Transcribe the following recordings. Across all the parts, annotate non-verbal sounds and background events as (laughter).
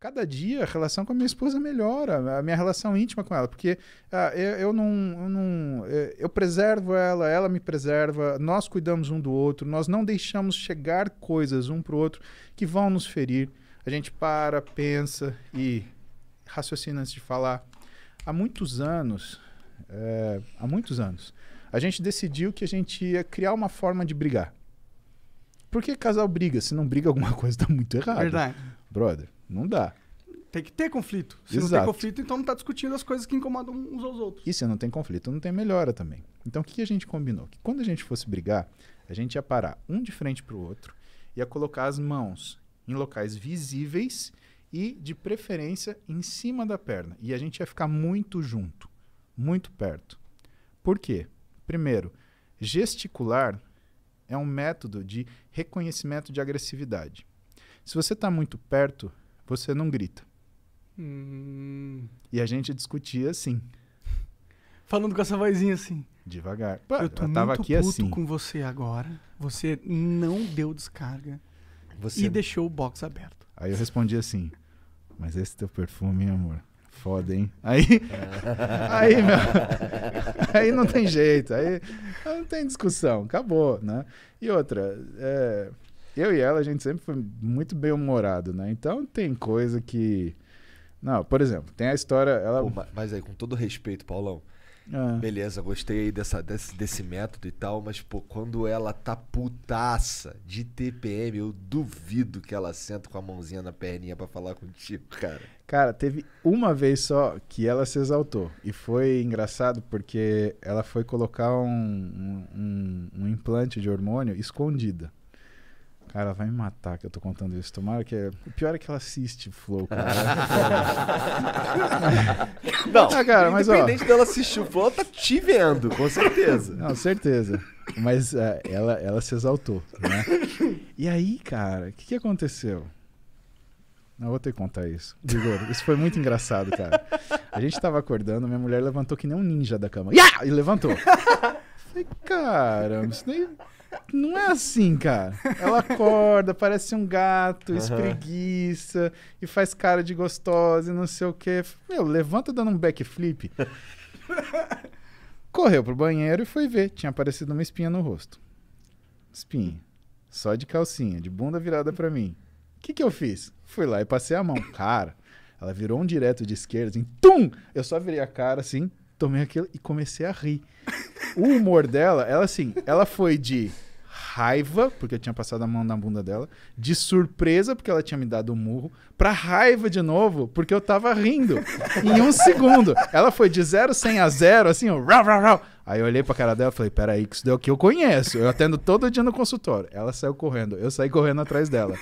cada dia a relação com a minha esposa melhora, a minha relação íntima com ela, porque ah, eu, eu, não, eu não. eh, Eu preservo ela, ela me preserva, nós cuidamos um do outro, nós não deixamos chegar coisas um pro outro que vão nos ferir. A gente para, pensa e raciocina antes de falar. Há muitos anos, eh, há muitos anos, a gente decidiu que a gente ia criar uma forma de brigar. Por que casal briga? Se não briga, alguma (laughs) coisa tá muito errada. Verdade. Brother, não dá. Tem que ter conflito. Se não Exato. tem conflito, então não tá discutindo as coisas que incomodam uns aos outros. E se não tem conflito, não tem melhora também. Então o que que a gente combinou? Que quando a gente fosse brigar, a gente ia parar um de frente pro outro, ia colocar as mãos em locais visíveis e, de preferência, em cima da perna. E a gente ia ficar muito junto, muito perto. Por quê? Primeiro, gesticular é um método de reconhecimento de agressividade. Se você está muito perto, você não grita. Hum, E a gente discutia assim, falando com essa vozinha assim. devagar. Pô, eu tô tava muito aqui puto assim. com você agora. Você não deu descarga Você e deixou o box aberto. Aí eu respondi assim, mas esse teu perfume, amor? Foda, hein? Aí, (laughs) aí, meu, aí não tem jeito, aí não tem discussão, acabou, né? E outra, é, eu e ela, a gente sempre foi muito bem humorado, né? Então tem coisa que... Não, por exemplo, tem a história, ela... Pô, ma- mas aí, com todo respeito, Paulão. Ah, Beleza, gostei aí dessa, desse, desse método e tal, mas, pô, quando ela tá putaça de TPM, eu duvido que ela senta com a mãozinha na perninha pra falar contigo, cara. Cara, teve uma vez só que ela se exaltou. E foi engraçado porque ela foi colocar um, um- um implante de hormônio escondida. Cara, vai me matar que eu tô contando isso. Tomara que. O pior é que ela assiste Flow, cara. (laughs) Não, Ah, cara, mas, ó. independente dela assistir o Flow, ela tá te vendo, com certeza. Não, certeza. Mas é, ela, ela se exaltou, né? E aí, cara, o que, que aconteceu? Não, eu vou ter que contar isso. Igor, isso foi muito engraçado, cara. A gente tava acordando, minha mulher levantou que nem um ninja da cama. Iá! E levantou. Falei, caramba, isso daí não é assim, cara. Ela acorda, parece um gato, espreguiça e faz cara de gostosa e não sei o quê. Meu, levanta dando um backflip. (laughs) Correu pro banheiro e foi ver. Tinha aparecido uma espinha no rosto. Espinha. Só de calcinha, de bunda virada pra mim. O que, que eu fiz? Fui lá e passei a mão. Cara, ela virou um direto de esquerda, assim, tum! Eu só virei a cara, assim, tomei aquilo e comecei a rir. O humor dela, ela assim, ela foi de raiva, porque eu tinha passado a mão na bunda dela, de surpresa, porque ela tinha me dado um murro, pra raiva de novo, porque eu tava rindo. em um segundo. Ela foi de 0 100 a 0, assim, ó, rau, rau, rau. Aí eu olhei pra cara dela e falei, peraí, que isso daí é que eu conheço. Eu atendo todo dia no consultório. Ela saiu correndo, eu saí correndo atrás dela.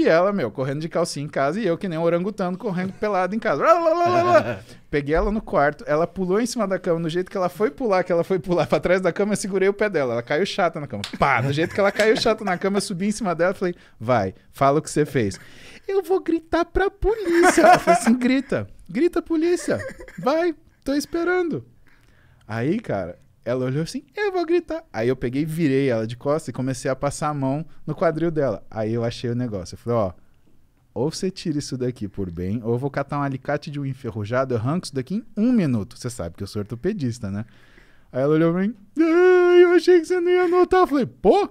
E ela, meu, correndo de calcinha em casa e eu, que nem um orangotango, correndo pelado em casa. (laughs) Peguei ela no quarto, ela pulou em cima da cama. No jeito que ela foi pular, que ela foi pular pra trás da cama, eu segurei o pé dela. Ela caiu chata na cama. Pá! No jeito que ela caiu chata na cama, eu subi em cima dela e falei, vai, fala o que você fez. Eu vou gritar pra polícia. Ela falou assim, grita. Grita, polícia. Vai, tô esperando. Aí, cara, ela olhou assim, eu vou gritar. Aí eu peguei, virei ela de costas e comecei a passar a mão no quadril dela. Aí eu achei o negócio. Eu falei, ó, ou você tira isso daqui por bem, ou eu vou catar um alicate de um enferrujado, eu arranco isso daqui em um minuto. Você sabe que eu sou ortopedista, né? Aí ela olhou pra mim, "Ai, eu achei que você não ia notar. Eu falei, pô,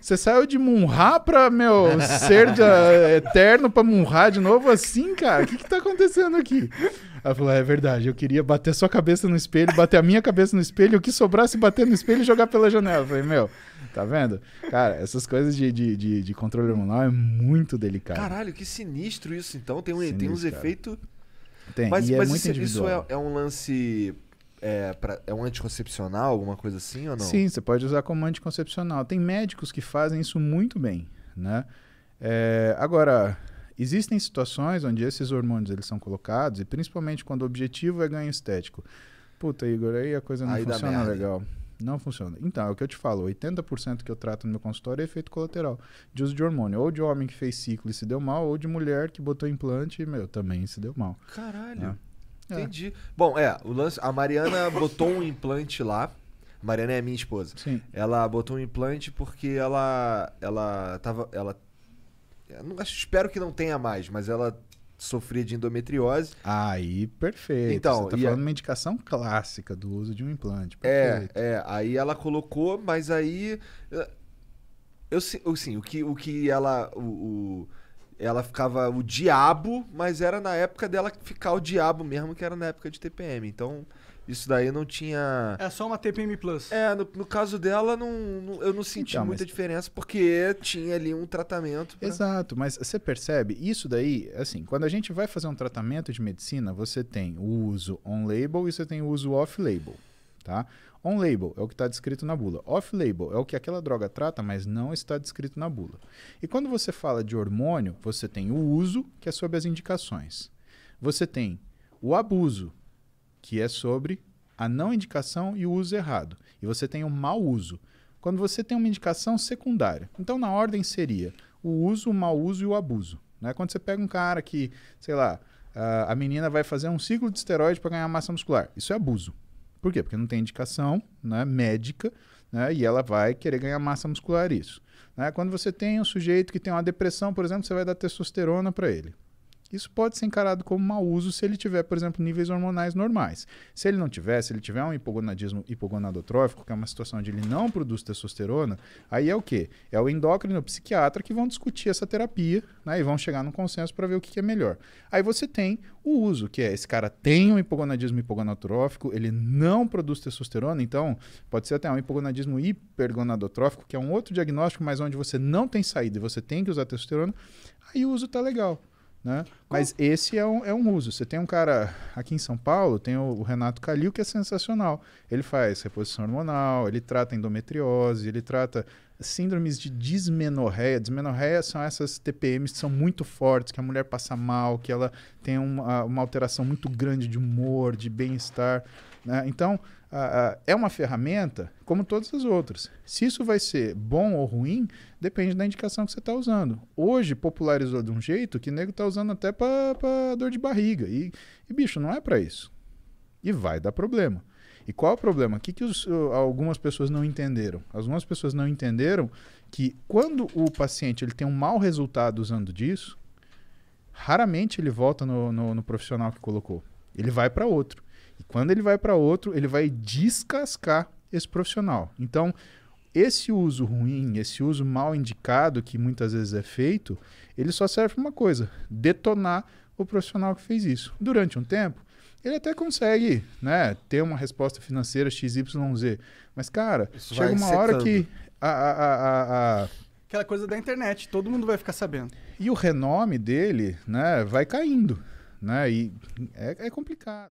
você saiu de Munra pra, meu, ser eh, eterno pra Munra de novo assim, cara? O que que tá acontecendo aqui? Ela falou, é verdade, eu queria bater sua cabeça no espelho, bater a minha cabeça no espelho, o que sobrasse bater no espelho e jogar pela janela. Eu falei, meu, tá vendo? Cara, essas coisas de, de, de, de controle hormonal é muito delicado. Caralho, que sinistro isso, então. Tem, um, tem uns Sinistro, cara. efeitos. Tem, Mas, é mas muito isso, isso é, é um lance. É, pra- é um anticoncepcional, alguma coisa assim ou não? Sim, você pode usar como anticoncepcional. Tem médicos que fazem isso muito bem, né? É, agora, existem situações onde esses hormônios eles são colocados, e principalmente quando o objetivo é ganho estético. Puta, Igor, aí a coisa não Aí funciona legal. Não funciona. Então, é o que eu te falo, 80% que eu trato no meu consultório é efeito colateral de uso de hormônio. Ou de homem que fez ciclo e se deu mal, ou de mulher que botou implante e, meu, também se deu mal. Caralho. É. Entendi. Bom, é, o lance. A Mariana (laughs) botou um implante lá. A Mariana é minha esposa. Sim. Ela botou um implante porque ela. Ela tava. Ela. Não- espero que não tenha mais, mas ela sofria de endometriose. Aí, perfeito. Então, Você tá falando a- uma indicação clássica do uso de um implante. É, Perfeito. é, aí ela colocou, mas aí eu, sim, o que o que ela o, o- ela ficava o diabo, mas era na época dela ficar o diabo mesmo, que era na época de TPM. Então, isso daí não tinha É só uma TPM Plus. É, no, no caso dela, não, não- eu não senti Então, muita mas- diferença, porque tinha ali um tratamento. pra- Exato, mas você percebe, isso daí, assim, quando a gente vai fazer um tratamento de medicina, você tem o uso on-label e você tem o uso off-label, tá? On-label é o que está descrito na bula. Off-label é o que aquela droga trata, mas não está descrito na bula. E quando você fala de hormônio, você tem o uso, que é sobre as indicações. Você tem o abuso, que é sobre a não indicação e o uso errado. E você tem o mau uso, quando você tem uma indicação secundária. Então, na ordem seria o uso, o mau uso e o abuso. Né? Quando você pega um cara que, sei lá, a a menina vai fazer um ciclo de esteroide para ganhar massa muscular. Isso é abuso. Por quê? Porque não tem indicação né, médica né, e ela vai querer ganhar massa muscular isso. Né? Quando você tem um sujeito que tem uma depressão, por exemplo, você vai dar testosterona para ele. Isso pode ser encarado como mau uso se ele tiver, por exemplo, níveis hormonais normais. Se ele não tiver, se ele tiver um hipogonadismo hipogonadotrófico, que é uma situação onde ele não produz testosterona, aí é o quê? É o endócrino e o psiquiatra que vão discutir essa terapia né, e vão chegar num consenso para ver o que, que é melhor. Aí você tem o uso, que é esse cara tem um hipogonadismo hipogonadotrófico, ele não produz testosterona, então pode ser até um hipogonadismo hipergonadotrófico, que é um outro diagnóstico, mas onde você não tem saída e você tem que usar testosterona, aí o uso tá legal. Né? Mas esse é um, é um uso. Você tem um cara aqui em São Paulo, tem o, o Renato Calil, que é sensacional. Ele faz reposição hormonal, ele trata endometriose, ele trata síndromes de dismenorreia. Dismenorreia são essas TPMs que são muito fortes, que a mulher passa mal, que ela tem uma, uma alteração muito grande de humor, de bem-estar. né? Então, é uma ferramenta como todas as outras. Se isso vai ser bom ou ruim, depende da indicação que você está usando. Hoje, popularizou de um jeito que o nego está usando até para dor de barriga. E, e, bicho, não é para isso. E vai dar problema. E qual é o problema? O que, que os, algumas pessoas não entenderam? Algumas pessoas não entenderam que quando o paciente ele tem um mau resultado usando disso, raramente ele volta no, no, no profissional que colocou. Ele vai para outro. Quando ele vai para outro, ele vai descascar esse profissional. Então, esse uso ruim, esse uso mal indicado que muitas vezes é feito, ele só serve para uma coisa: detonar o profissional que fez isso. Durante um tempo, ele até consegue né, ter uma resposta financeira XYZ. Mas, cara, Isso chega uma hora que a, a, a, a, a Aquela coisa da internet, todo mundo vai ficar sabendo. e o renome dele né, vai caindo. Né, e é, é complicado.